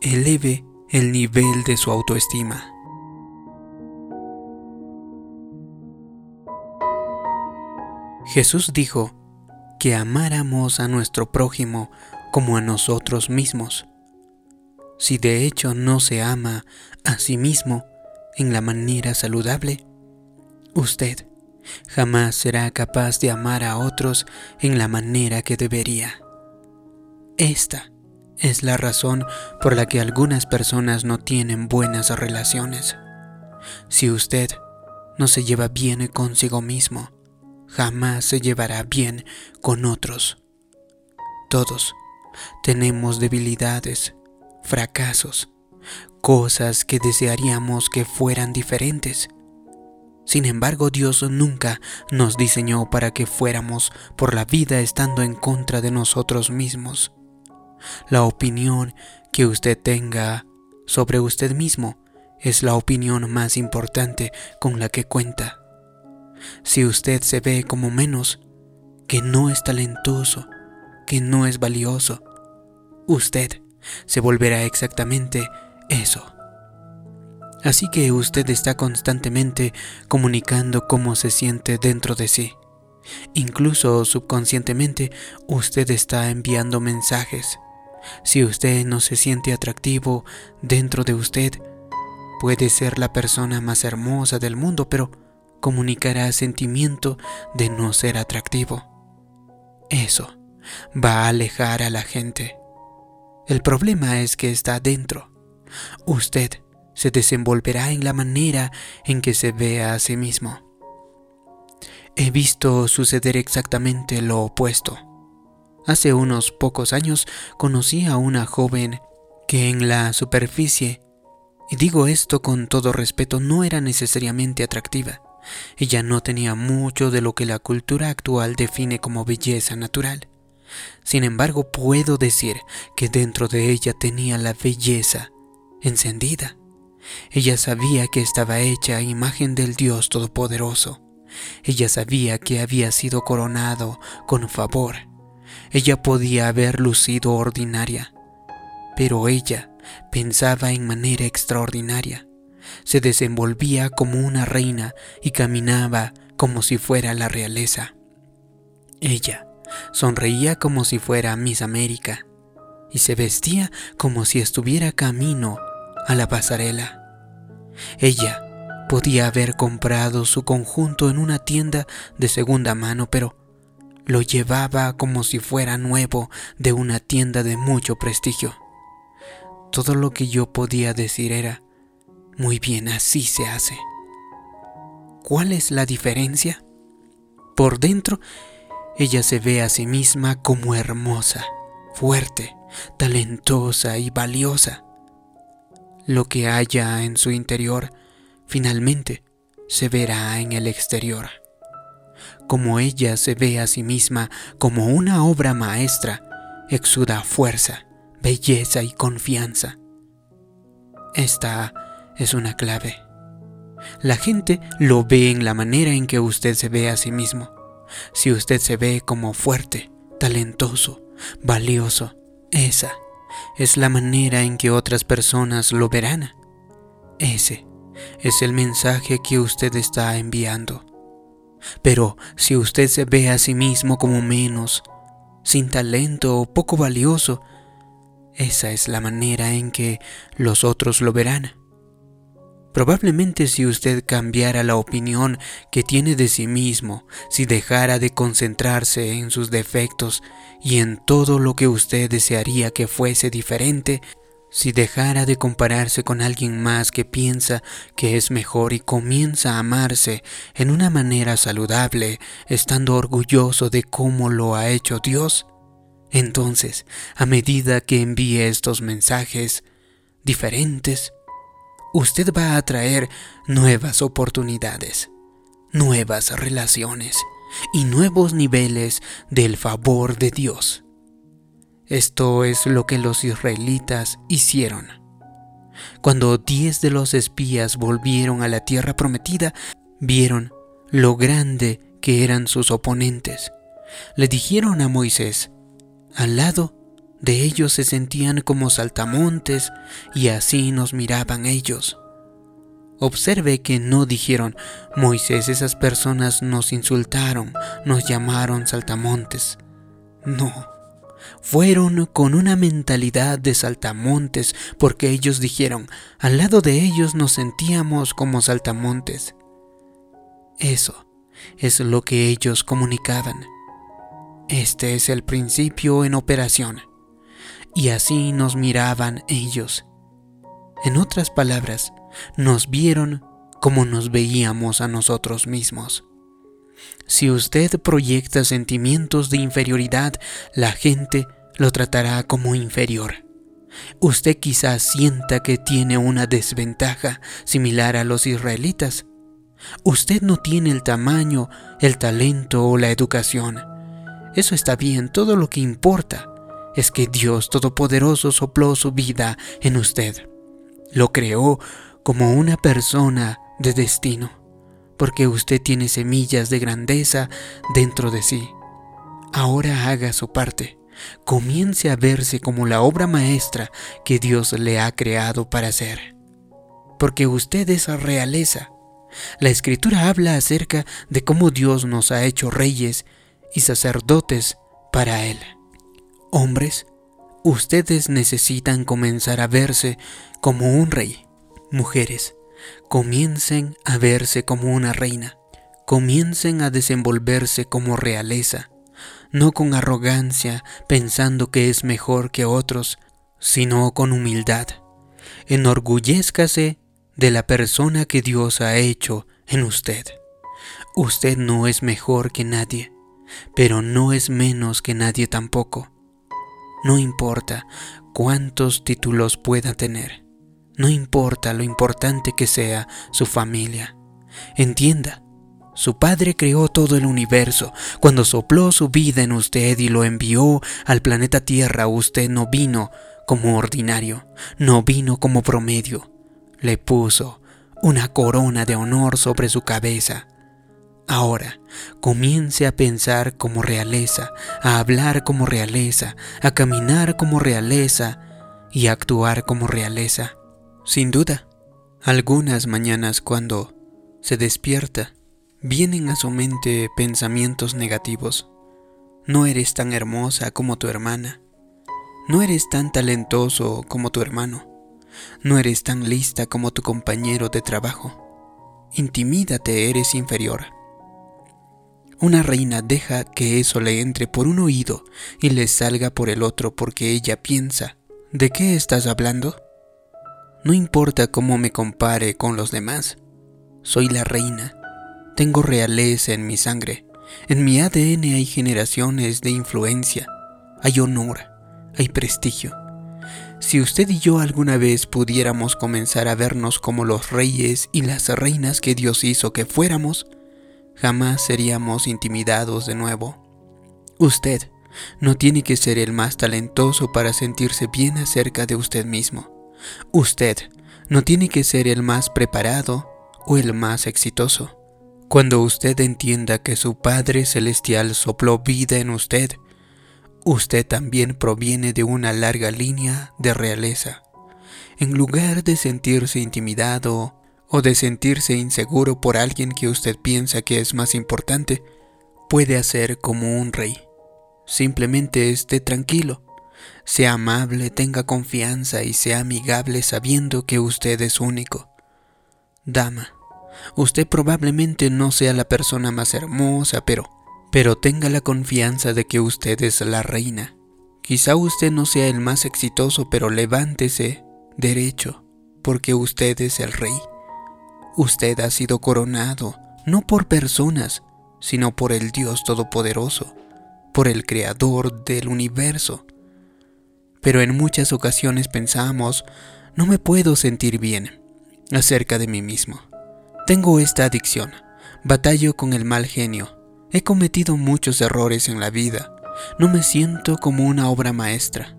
eleve el nivel de su autoestima. Jesús dijo que amáramos a nuestro prójimo como a nosotros mismos. Si de hecho no se ama a sí mismo en la manera saludable, usted jamás será capaz de amar a otros en la manera que debería. Esta es la razón por la que algunas personas no tienen buenas relaciones. Si usted no se lleva bien consigo mismo, jamás se llevará bien con otros. Todos tenemos debilidades, fracasos, cosas que desearíamos que fueran diferentes. Sin embargo, Dios nunca nos diseñó para que fuéramos por la vida estando en contra de nosotros mismos. La opinión que usted tenga sobre usted mismo es la opinión más importante con la que cuenta. Si usted se ve como menos, que no es talentoso, que no es valioso, usted se volverá exactamente eso. Así que usted está constantemente comunicando cómo se siente dentro de sí. Incluso subconscientemente usted está enviando mensajes. Si usted no se siente atractivo dentro de usted, puede ser la persona más hermosa del mundo, pero comunicará sentimiento de no ser atractivo. Eso va a alejar a la gente. El problema es que está dentro. Usted se desenvolverá en la manera en que se ve a sí mismo. He visto suceder exactamente lo opuesto. Hace unos pocos años conocí a una joven que en la superficie, y digo esto con todo respeto, no era necesariamente atractiva. Ella no tenía mucho de lo que la cultura actual define como belleza natural. Sin embargo, puedo decir que dentro de ella tenía la belleza encendida. Ella sabía que estaba hecha a imagen del Dios Todopoderoso. Ella sabía que había sido coronado con favor. Ella podía haber lucido ordinaria, pero ella pensaba en manera extraordinaria. Se desenvolvía como una reina y caminaba como si fuera la realeza. Ella sonreía como si fuera Miss América y se vestía como si estuviera camino a la pasarela. Ella podía haber comprado su conjunto en una tienda de segunda mano, pero lo llevaba como si fuera nuevo de una tienda de mucho prestigio. Todo lo que yo podía decir era, muy bien, así se hace. ¿Cuál es la diferencia? Por dentro, ella se ve a sí misma como hermosa, fuerte, talentosa y valiosa. Lo que haya en su interior finalmente se verá en el exterior. Como ella se ve a sí misma como una obra maestra, exuda fuerza, belleza y confianza. Esta es una clave. La gente lo ve en la manera en que usted se ve a sí mismo. Si usted se ve como fuerte, talentoso, valioso, esa es la manera en que otras personas lo verán. Ese es el mensaje que usted está enviando. Pero si usted se ve a sí mismo como menos, sin talento o poco valioso, esa es la manera en que los otros lo verán. Probablemente si usted cambiara la opinión que tiene de sí mismo, si dejara de concentrarse en sus defectos y en todo lo que usted desearía que fuese diferente, si dejara de compararse con alguien más que piensa que es mejor y comienza a amarse en una manera saludable, estando orgulloso de cómo lo ha hecho Dios, entonces, a medida que envíe estos mensajes diferentes, usted va a atraer nuevas oportunidades, nuevas relaciones y nuevos niveles del favor de Dios. Esto es lo que los israelitas hicieron. Cuando diez de los espías volvieron a la tierra prometida, vieron lo grande que eran sus oponentes. Le dijeron a Moisés, al lado de ellos se sentían como saltamontes y así nos miraban ellos. Observe que no dijeron, Moisés, esas personas nos insultaron, nos llamaron saltamontes. No, fueron con una mentalidad de saltamontes porque ellos dijeron, al lado de ellos nos sentíamos como saltamontes. Eso es lo que ellos comunicaban. Este es el principio en operación. Y así nos miraban ellos. En otras palabras, nos vieron como nos veíamos a nosotros mismos. Si usted proyecta sentimientos de inferioridad, la gente lo tratará como inferior. Usted quizás sienta que tiene una desventaja similar a los israelitas. Usted no tiene el tamaño, el talento o la educación. Eso está bien, todo lo que importa es que Dios Todopoderoso sopló su vida en usted. Lo creó como una persona de destino, porque usted tiene semillas de grandeza dentro de sí. Ahora haga su parte. Comience a verse como la obra maestra que Dios le ha creado para hacer. Porque usted es realeza. La escritura habla acerca de cómo Dios nos ha hecho reyes y sacerdotes para Él. Hombres, ustedes necesitan comenzar a verse como un rey. Mujeres, comiencen a verse como una reina. Comiencen a desenvolverse como realeza, no con arrogancia pensando que es mejor que otros, sino con humildad. Enorgullezcase de la persona que Dios ha hecho en usted. Usted no es mejor que nadie, pero no es menos que nadie tampoco. No importa cuántos títulos pueda tener, no importa lo importante que sea su familia. Entienda, su Padre creó todo el universo. Cuando sopló su vida en usted y lo envió al planeta Tierra, usted no vino como ordinario, no vino como promedio, le puso una corona de honor sobre su cabeza. Ahora, comience a pensar como realeza, a hablar como realeza, a caminar como realeza y a actuar como realeza. Sin duda, algunas mañanas cuando se despierta, vienen a su mente pensamientos negativos. No eres tan hermosa como tu hermana. No eres tan talentoso como tu hermano. No eres tan lista como tu compañero de trabajo. Intimídate, eres inferior. Una reina deja que eso le entre por un oído y le salga por el otro porque ella piensa, ¿de qué estás hablando? No importa cómo me compare con los demás. Soy la reina. Tengo realeza en mi sangre. En mi ADN hay generaciones de influencia. Hay honor. Hay prestigio. Si usted y yo alguna vez pudiéramos comenzar a vernos como los reyes y las reinas que Dios hizo que fuéramos, jamás seríamos intimidados de nuevo. Usted no tiene que ser el más talentoso para sentirse bien acerca de usted mismo. Usted no tiene que ser el más preparado o el más exitoso. Cuando usted entienda que su Padre Celestial sopló vida en usted, usted también proviene de una larga línea de realeza. En lugar de sentirse intimidado o de sentirse inseguro por alguien que usted piensa que es más importante, puede hacer como un rey. Simplemente esté tranquilo, sea amable, tenga confianza y sea amigable sabiendo que usted es único. Dama, usted probablemente no sea la persona más hermosa, pero pero tenga la confianza de que usted es la reina. Quizá usted no sea el más exitoso, pero levántese derecho, porque usted es el rey. Usted ha sido coronado, no por personas, sino por el Dios Todopoderoso, por el Creador del universo. Pero en muchas ocasiones pensamos, no me puedo sentir bien acerca de mí mismo. Tengo esta adicción, batallo con el mal genio, He cometido muchos errores en la vida. No me siento como una obra maestra.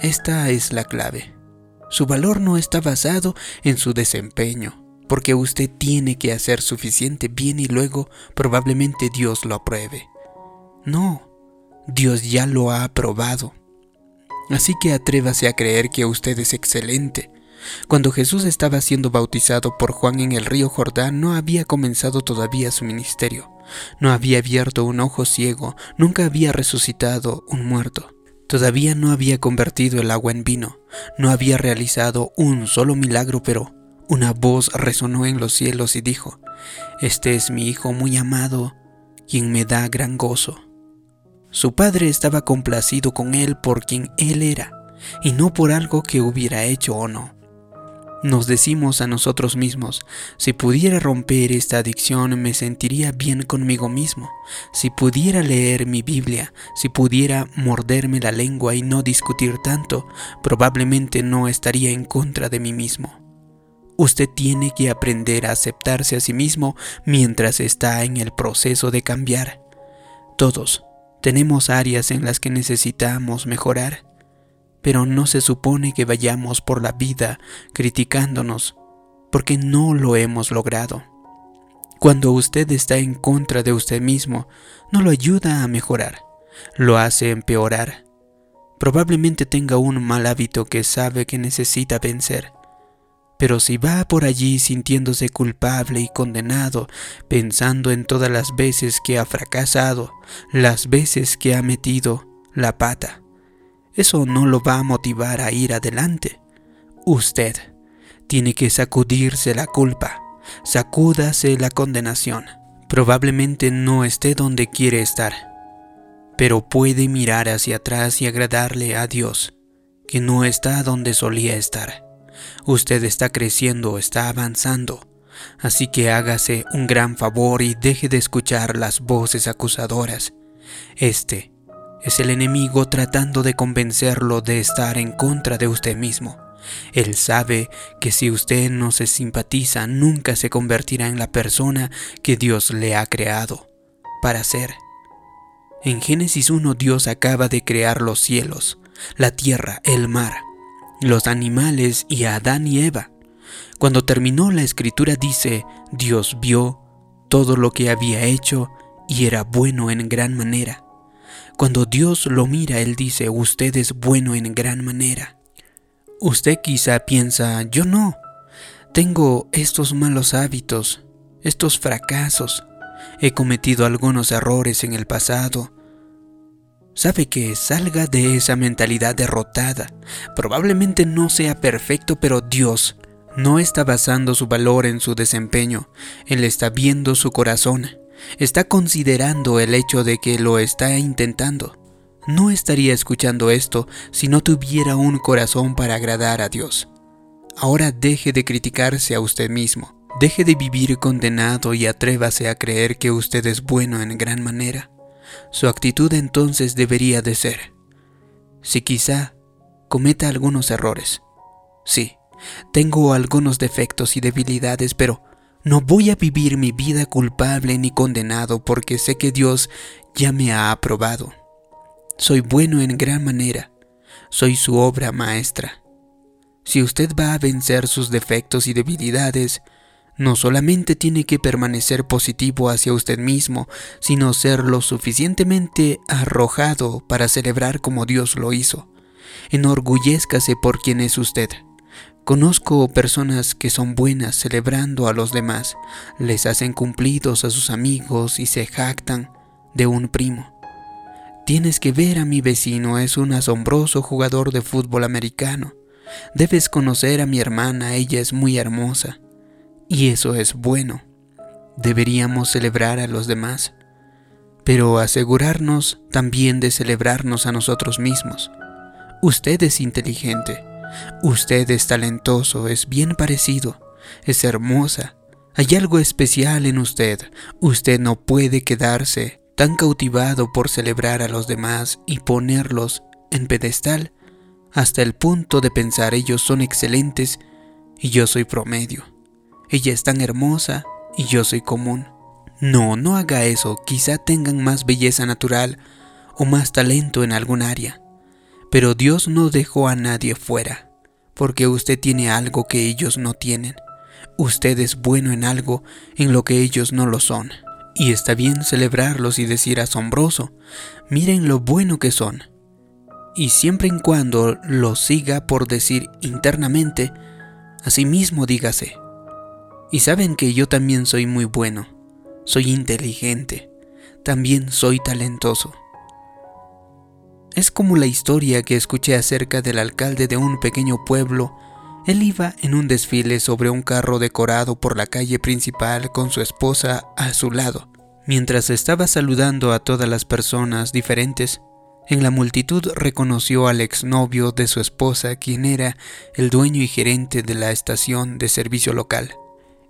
Esta es la clave. Su valor no está basado en su desempeño, porque usted tiene que hacer suficiente bien y luego probablemente Dios lo apruebe. No, Dios ya lo ha aprobado. Así que atrévase a creer que usted es excelente. Cuando Jesús estaba siendo bautizado por Juan en el río Jordán, no había comenzado todavía su ministerio. No había abierto un ojo ciego, nunca había resucitado un muerto. Todavía no había convertido el agua en vino, no había realizado un solo milagro, pero una voz resonó en los cielos y dijo, Este es mi Hijo muy amado, quien me da gran gozo. Su padre estaba complacido con él por quien él era, y no por algo que hubiera hecho o no. Nos decimos a nosotros mismos, si pudiera romper esta adicción me sentiría bien conmigo mismo, si pudiera leer mi Biblia, si pudiera morderme la lengua y no discutir tanto, probablemente no estaría en contra de mí mismo. Usted tiene que aprender a aceptarse a sí mismo mientras está en el proceso de cambiar. Todos tenemos áreas en las que necesitamos mejorar pero no se supone que vayamos por la vida criticándonos porque no lo hemos logrado. Cuando usted está en contra de usted mismo, no lo ayuda a mejorar, lo hace empeorar. Probablemente tenga un mal hábito que sabe que necesita vencer. Pero si va por allí sintiéndose culpable y condenado, pensando en todas las veces que ha fracasado, las veces que ha metido la pata, eso no lo va a motivar a ir adelante. Usted tiene que sacudirse la culpa, sacúdase la condenación. Probablemente no esté donde quiere estar, pero puede mirar hacia atrás y agradarle a Dios, que no está donde solía estar. Usted está creciendo, está avanzando, así que hágase un gran favor y deje de escuchar las voces acusadoras. Este es el enemigo tratando de convencerlo de estar en contra de usted mismo. Él sabe que si usted no se simpatiza, nunca se convertirá en la persona que Dios le ha creado para ser. En Génesis 1 Dios acaba de crear los cielos, la tierra, el mar, los animales y a Adán y Eva. Cuando terminó la escritura dice, Dios vio todo lo que había hecho y era bueno en gran manera. Cuando Dios lo mira, Él dice, usted es bueno en gran manera. Usted quizá piensa, yo no, tengo estos malos hábitos, estos fracasos, he cometido algunos errores en el pasado. Sabe que salga de esa mentalidad derrotada. Probablemente no sea perfecto, pero Dios no está basando su valor en su desempeño, Él está viendo su corazón está considerando el hecho de que lo está intentando. No estaría escuchando esto si no tuviera un corazón para agradar a Dios. Ahora deje de criticarse a usted mismo, deje de vivir condenado y atrévase a creer que usted es bueno en gran manera. Su actitud entonces debería de ser, si quizá cometa algunos errores. Sí, tengo algunos defectos y debilidades, pero no voy a vivir mi vida culpable ni condenado porque sé que Dios ya me ha aprobado. Soy bueno en gran manera. Soy su obra maestra. Si usted va a vencer sus defectos y debilidades, no solamente tiene que permanecer positivo hacia usted mismo, sino ser lo suficientemente arrojado para celebrar como Dios lo hizo. Enorgullezcase por quien es usted. Conozco personas que son buenas celebrando a los demás, les hacen cumplidos a sus amigos y se jactan de un primo. Tienes que ver a mi vecino, es un asombroso jugador de fútbol americano. Debes conocer a mi hermana, ella es muy hermosa. Y eso es bueno. Deberíamos celebrar a los demás, pero asegurarnos también de celebrarnos a nosotros mismos. Usted es inteligente Usted es talentoso, es bien parecido, es hermosa. Hay algo especial en usted. Usted no puede quedarse tan cautivado por celebrar a los demás y ponerlos en pedestal hasta el punto de pensar ellos son excelentes y yo soy promedio. Ella es tan hermosa y yo soy común. No, no haga eso. Quizá tengan más belleza natural o más talento en algún área. Pero Dios no dejó a nadie fuera, porque usted tiene algo que ellos no tienen. Usted es bueno en algo en lo que ellos no lo son. Y está bien celebrarlos y decir asombroso, miren lo bueno que son. Y siempre en cuando lo siga por decir internamente, asimismo dígase. Y saben que yo también soy muy bueno, soy inteligente, también soy talentoso. Es como la historia que escuché acerca del alcalde de un pequeño pueblo. Él iba en un desfile sobre un carro decorado por la calle principal con su esposa a su lado. Mientras estaba saludando a todas las personas diferentes, en la multitud reconoció al exnovio de su esposa, quien era el dueño y gerente de la estación de servicio local.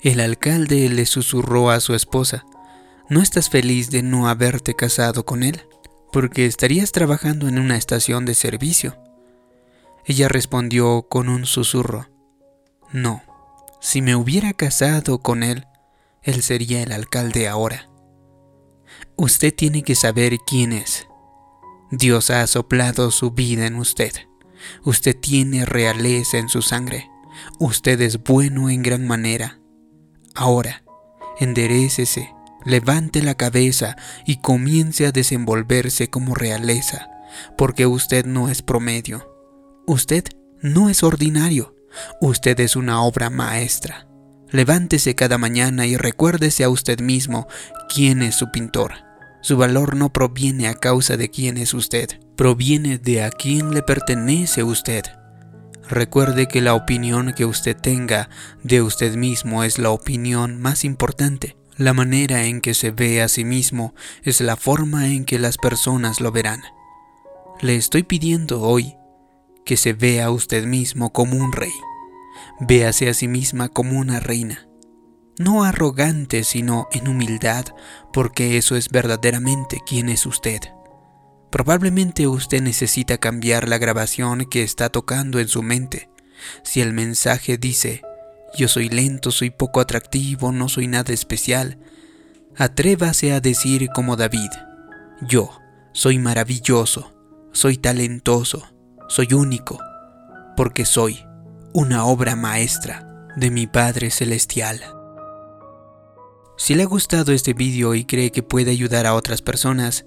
El alcalde le susurró a su esposa, ¿No estás feliz de no haberte casado con él? Porque estarías trabajando en una estación de servicio. Ella respondió con un susurro, No, si me hubiera casado con él, él sería el alcalde ahora. Usted tiene que saber quién es. Dios ha soplado su vida en usted. Usted tiene realeza en su sangre. Usted es bueno en gran manera. Ahora, enderécese, levante la cabeza y comience a desenvolverse como realeza, porque usted no es promedio. Usted no es ordinario. Usted es una obra maestra. Levántese cada mañana y recuérdese a usted mismo quién es su pintor. Su valor no proviene a causa de quién es usted, proviene de a quién le pertenece usted. Recuerde que la opinión que usted tenga de usted mismo es la opinión más importante. La manera en que se ve a sí mismo es la forma en que las personas lo verán. Le estoy pidiendo hoy que se vea a usted mismo como un rey. Véase a sí misma como una reina no arrogante, sino en humildad, porque eso es verdaderamente quién es usted. Probablemente usted necesita cambiar la grabación que está tocando en su mente. Si el mensaje dice, yo soy lento, soy poco atractivo, no soy nada especial, atrévase a decir como David, yo soy maravilloso, soy talentoso, soy único, porque soy una obra maestra de mi Padre Celestial. Si le ha gustado este vídeo y cree que puede ayudar a otras personas,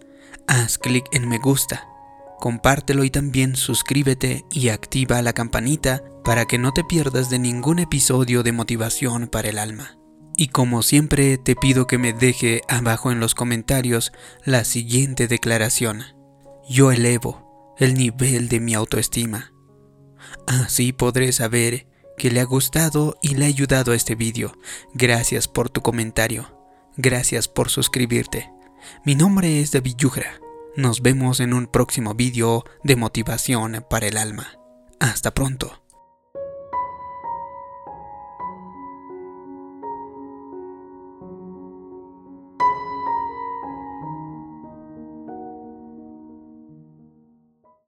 haz clic en me gusta, compártelo y también suscríbete y activa la campanita para que no te pierdas de ningún episodio de motivación para el alma. Y como siempre te pido que me deje abajo en los comentarios la siguiente declaración. Yo elevo el nivel de mi autoestima. Así podré saber que le ha gustado y le ha ayudado a este vídeo. Gracias por tu comentario. Gracias por suscribirte. Mi nombre es David Yugra. Nos vemos en un próximo vídeo de motivación para el alma. Hasta pronto.